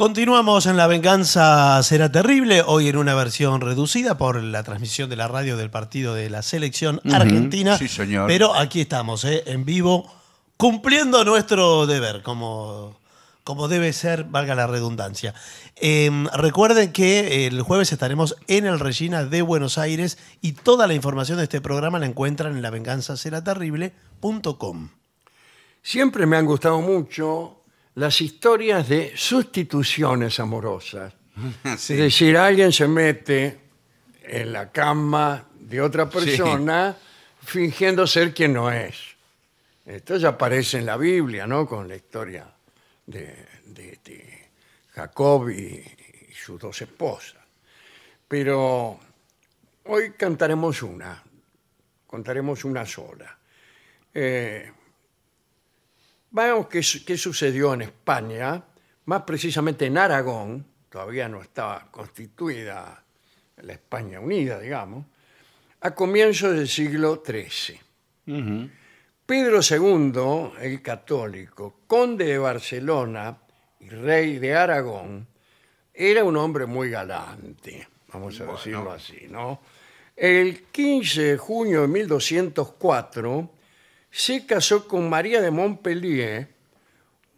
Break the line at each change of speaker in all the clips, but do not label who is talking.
Continuamos en La Venganza Será Terrible, hoy en una versión reducida por la transmisión de la radio del partido de la selección argentina.
sí, señor.
Pero aquí estamos, ¿eh? en vivo, cumpliendo nuestro deber, como, como debe ser, valga la redundancia. Eh, recuerden que el jueves estaremos en el Regina de Buenos Aires y toda la información de este programa la encuentran en lavenganzaseraterrible.com.
Siempre me han gustado mucho las historias de sustituciones amorosas.
Sí.
Es decir, alguien se mete en la cama de otra persona fingiendo ser quien no es. Esto ya aparece en la Biblia, ¿no? Con la historia de, de- de Jacob y, y sus dos esposas. Pero hoy cantaremos una, contaremos una sola. Eh, Veamos qué, qué sucedió en España, más precisamente en Aragón, todavía no estaba constituida la España unida, digamos, a comienzos del siglo XIII. Pedro II, el católico, conde de Barcelona y rey de Aragón, era un hombre muy galante, vamos a decirlo así, ¿no? El 15 de junio de 1204 se casó con María de Montpellier,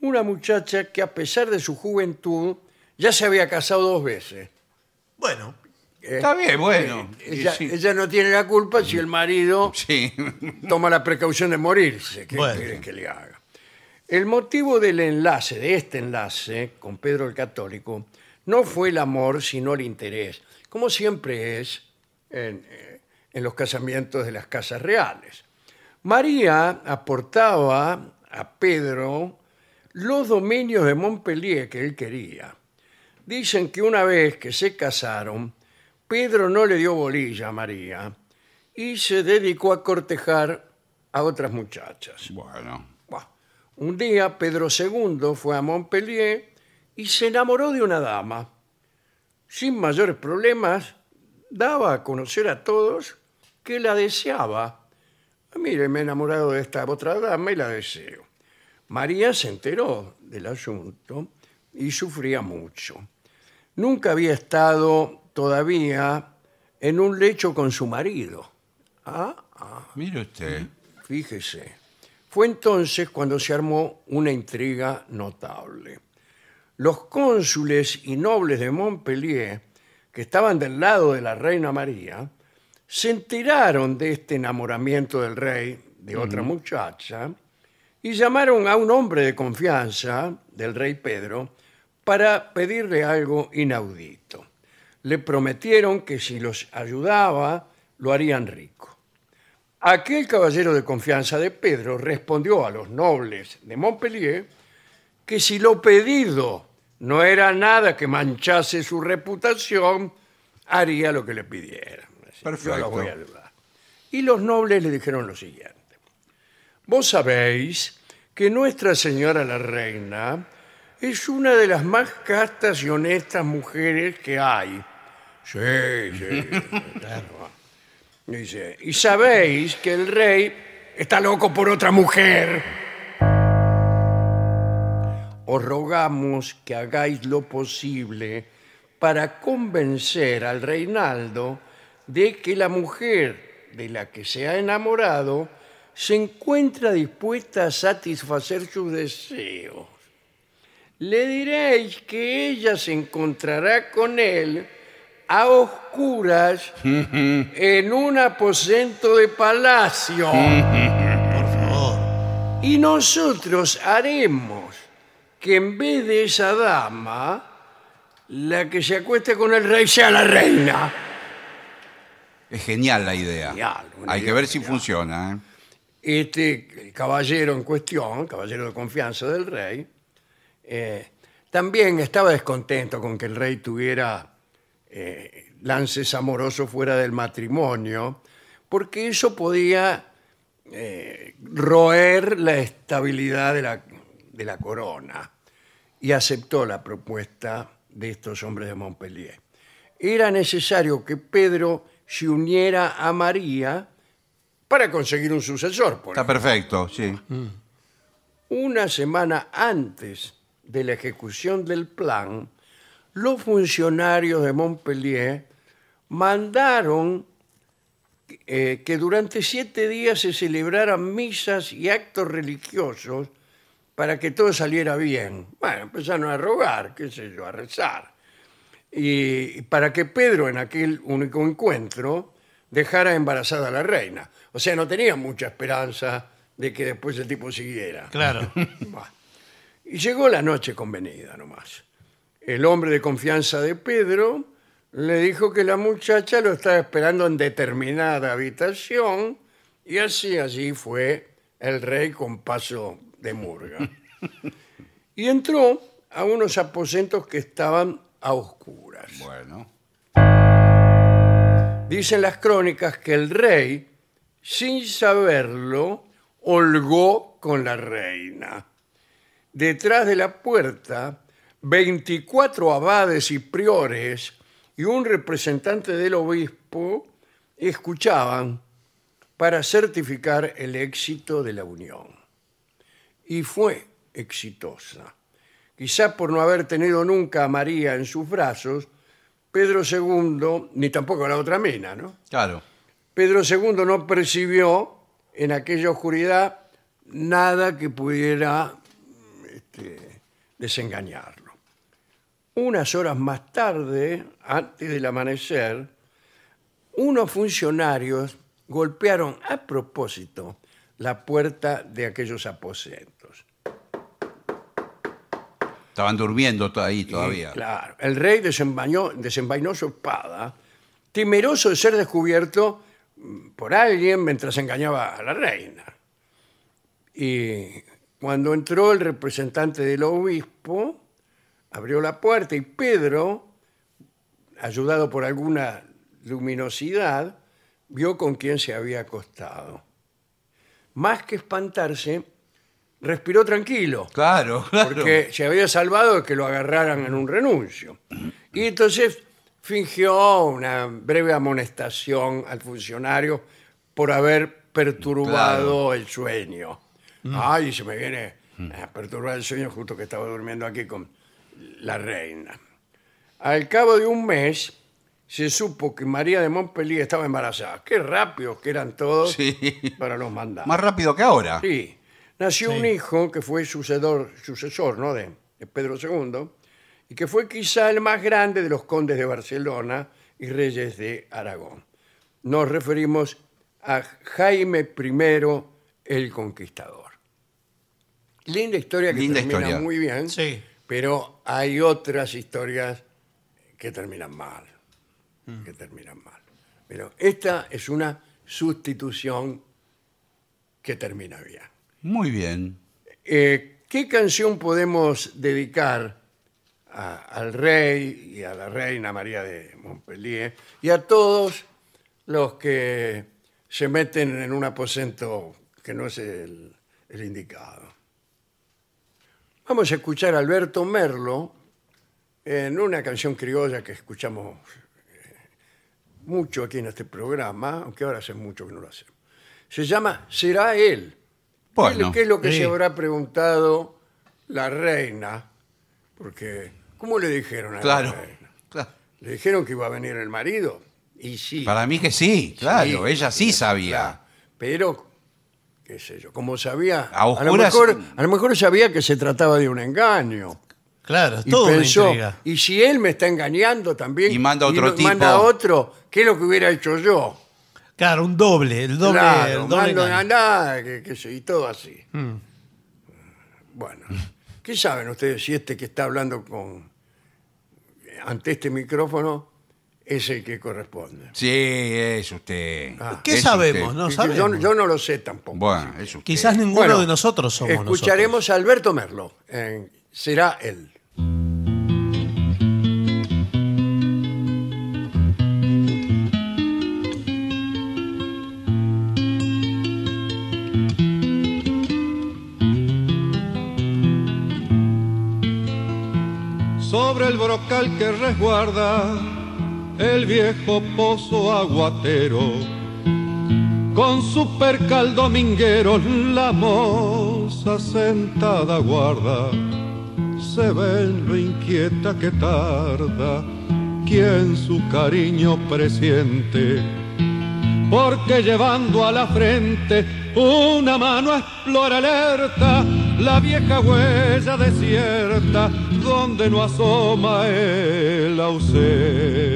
una muchacha que a pesar de su juventud ya se había casado dos veces.
Bueno,
¿eh?
Está bien, bueno.
Ella,
Sí.
ella no tiene la culpa si el marido
Sí.
toma la precaución de morirse. ¿Qué
Bueno.
quiere que le haga? El motivo del enlace, de este enlace con Pedro el Católico, no fue el amor, sino el interés, como siempre es en, eh, en los casamientos de las casas reales. María aportaba a Pedro los dominios de Montpellier que él quería. Dicen que una vez que se casaron, Pedro no le dio bolilla a María y se dedicó a cortejar a otras muchachas.
Bueno.
Buah. Un día Pedro II fue a Montpellier y se enamoró de una dama. Sin mayores problemas, daba a conocer a todos que la deseaba. "Ah, Mire, me he enamorado de esta otra dama y la deseo. María se enteró del asunto y sufría mucho. Nunca había estado todavía en un lecho con su marido. Ah, ah.
Mire usted.
Fíjese. Fue entonces cuando se armó una intriga notable. Los cónsules y nobles de Montpellier, que estaban del lado de la reina María, se enteraron de este enamoramiento del rey de otra muchacha y llamaron a un hombre de confianza del rey Pedro para pedirle algo inaudito. Le prometieron que si los ayudaba, lo harían rico. Aquel caballero de confianza de Pedro respondió a los nobles de Montpellier que si lo pedido no era nada que manchase su reputación, haría lo que le pidieran. Yo
Perfecto.
los voy a ayudar. Y los nobles le dijeron lo siguiente. Vos sabéis que Nuestra Señora la Reina es una de las más castas y honestas mujeres que hay. Sí, sí. Dice, y sabéis que el rey está loco por otra mujer. Os rogamos que hagáis lo posible para convencer al Reinaldo de que la mujer de la que se ha enamorado se encuentra dispuesta a satisfacer sus deseos. Le diréis que ella se encontrará con él a oscuras en un aposento de palacio.
por favor.
Y nosotros haremos que en vez de esa dama, la que se acueste con el rey sea la reina.
Es genial la idea.
Genial,
Hay
idea
que ver si
genial.
funciona. ¿eh?
Este caballero en cuestión, caballero de confianza del rey, eh, también estaba descontento con que el rey tuviera eh, lances amorosos fuera del matrimonio, porque eso podía roer la estabilidad de la, de la corona. Y aceptó la propuesta de estos hombres de Montpellier. Era necesario que Pedro se uniera a María para conseguir un sucesor. por
Está perfecto, sí.
una semana antes de la ejecución del plan, los funcionarios de Montpellier mandaron eh, que durante siete días se celebraran misas y actos religiosos para que todo saliera bien. Bueno, empezaron a rogar, qué sé yo, a rezar. Y, para que Pedro en aquel único encuentro dejara embarazada a la reina. O sea, no tenía mucha esperanza de que después el tipo siguiera.
Claro.
Bah. Y llegó la noche convenida nomás. El hombre de confianza de Pedro le dijo que la muchacha lo estaba esperando en determinada habitación y así allí fue el rey con paso de murga. Y entró a unos aposentos que estaban a oscuras.
Bueno.
Dicen las crónicas que el rey, sin saberlo, holgó con la reina. Detrás de la puerta, 24 abades y priores y un representante del obispo escuchaban para certificar el éxito de la unión. Y fue exitosa. Quizá por no haber tenido nunca a María en sus brazos, Pedro II, ni tampoco la otra mina, ¿no?
Claro.
Pedro II no percibió en aquella oscuridad nada que pudiera este, desengañarlo. Unas horas más tarde, antes del amanecer, unos funcionarios golpearon a propósito la puerta de aquellos aposentos.
Estaban durmiendo ahí
Y,
todavía.
claro, el rey desenvainó, desenvainó su espada, temeroso de ser descubierto mm, por alguien mientras engañaba a la reina. Y cuando entró el representante del obispo, abrió la puerta y Pedro, ayudado por alguna luminosidad, vio con quién se había acostado. Más que espantarse, respiró tranquilo
Claro, claro.
porque se había salvado de que lo agarraran en un renuncio. Y entonces fingió una breve amonestación al funcionario por haber perturbado el sueño. Ay, se me viene a perturbar el sueño justo que estaba durmiendo aquí con la reina. Al cabo de un mes se supo que María de Montpellier estaba embarazada. Qué rápidos que eran todos
Sí.
para los mandados.
Más rápido que ahora.
Sí. Nació
Sí.
un hijo que fue sucedor, sucesor ¿no? de, de Pedro II y que fue quizá el más grande de los condes de Barcelona y reyes de Aragón. Nos referimos a Jaime I el Conquistador. Linda historia que
Linda
termina
historia.
muy bien,
Sí.
pero hay otras historias que terminan mal. Que terminan mal. Pero esta es una sustitución que termina bien.
Muy bien.
Eh, ¿Qué canción podemos dedicar al rey y a la reina María de Montpellier y a todos los que se meten en un aposento que no es el, el indicado? Vamos a escuchar a Alberto Merlo en una canción criolla que escuchamos eh, mucho aquí en este programa, aunque ahora hace mucho que no lo hacemos. Se llama Será él.
Bueno.
¿Qué es lo que
Sí.
se habrá preguntado la reina? Porque, ¿cómo le dijeron a
Claro.
la reina?
Claro.
¿Le dijeron que iba a venir el marido? Y sí.
Para mí que sí, claro.
Sí.
Ella sí sabía.
Claro. Pero, qué sé yo, como sabía...
A
lo
oscuras-
mejor, a lo mejor sabía que se trataba de un engaño.
Claro, es
Y
todo una
pensó,
intriga.
y si él me está engañando también...
Y manda otro tipo.
Manda a otro, ¿qué es lo que hubiera hecho yo?
Claro, un doble, el doble,
claro,
el doble engaño.
nada, que, que sé, y todo así.
Mm.
Bueno, ¿qué saben ustedes si este que está hablando con ante este micrófono es el que corresponde?
Sí, es usted.
Ah.
¿Qué
Es
sabemos?
usted.
No
yo,
sabemos.
yo no lo sé tampoco.
Bueno, es usted.
Quizás ninguno
Bueno,
de nosotros somos
Escucharemos a Alberto Merlo. en Será él.
Que resguarda el viejo pozo aguatero. Con su percal dominguero la moza sentada guarda se ve en lo inquieta que tarda quien su cariño presiente. Porque llevando a la frente una mano explora alerta la vieja huella desierta donde no asoma el ausente.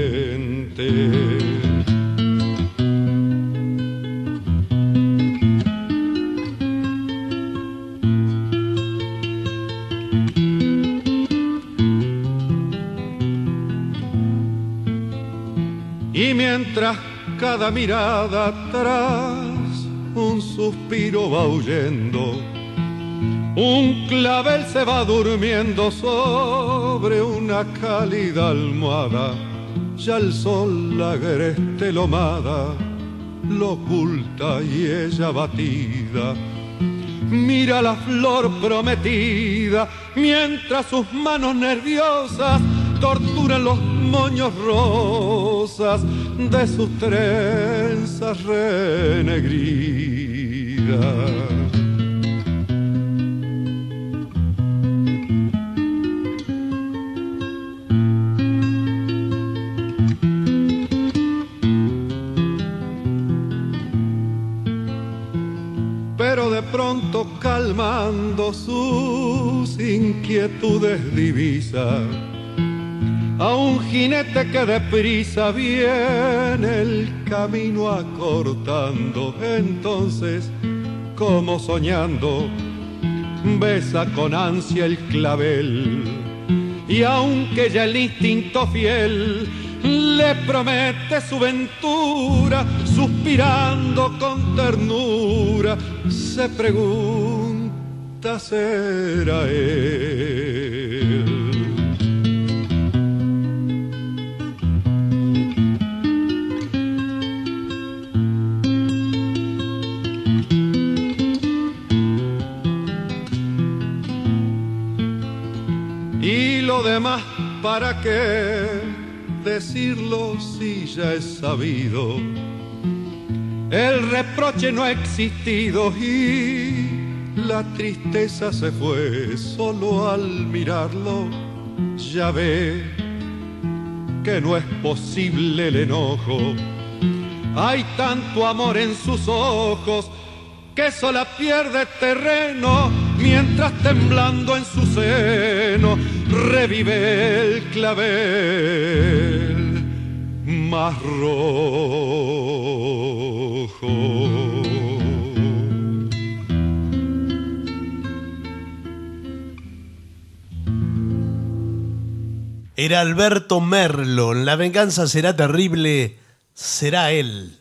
Y mientras cada mirada atrás un suspiro va huyendo, un clavel se va durmiendo sobre una cálida almohada, ya el sol la agreste lomada lo oculta y ella batida. Mira la flor prometida mientras sus manos nerviosas torturan los moños rosas de sus trenzas renegridas. Calmando sus inquietudes divisa a un jinete que deprisa viene el camino acortando. Entonces, como soñando, besa con ansia el clavel. Y aunque ya el instinto fiel le promete su ventura, suspirando con ternura, se pregunta, ¿será él? Y lo demás, ¿para qué decirlo si ya es sabido? El reproche no ha existido y la tristeza se fue solo al mirarlo. Ya ve que no es posible el enojo. Hay tanto amor en sus ojos que sola pierde terreno mientras temblando en su seno revive el clavel más rojo.
Era Alberto Merlo. La venganza será terrible, será él.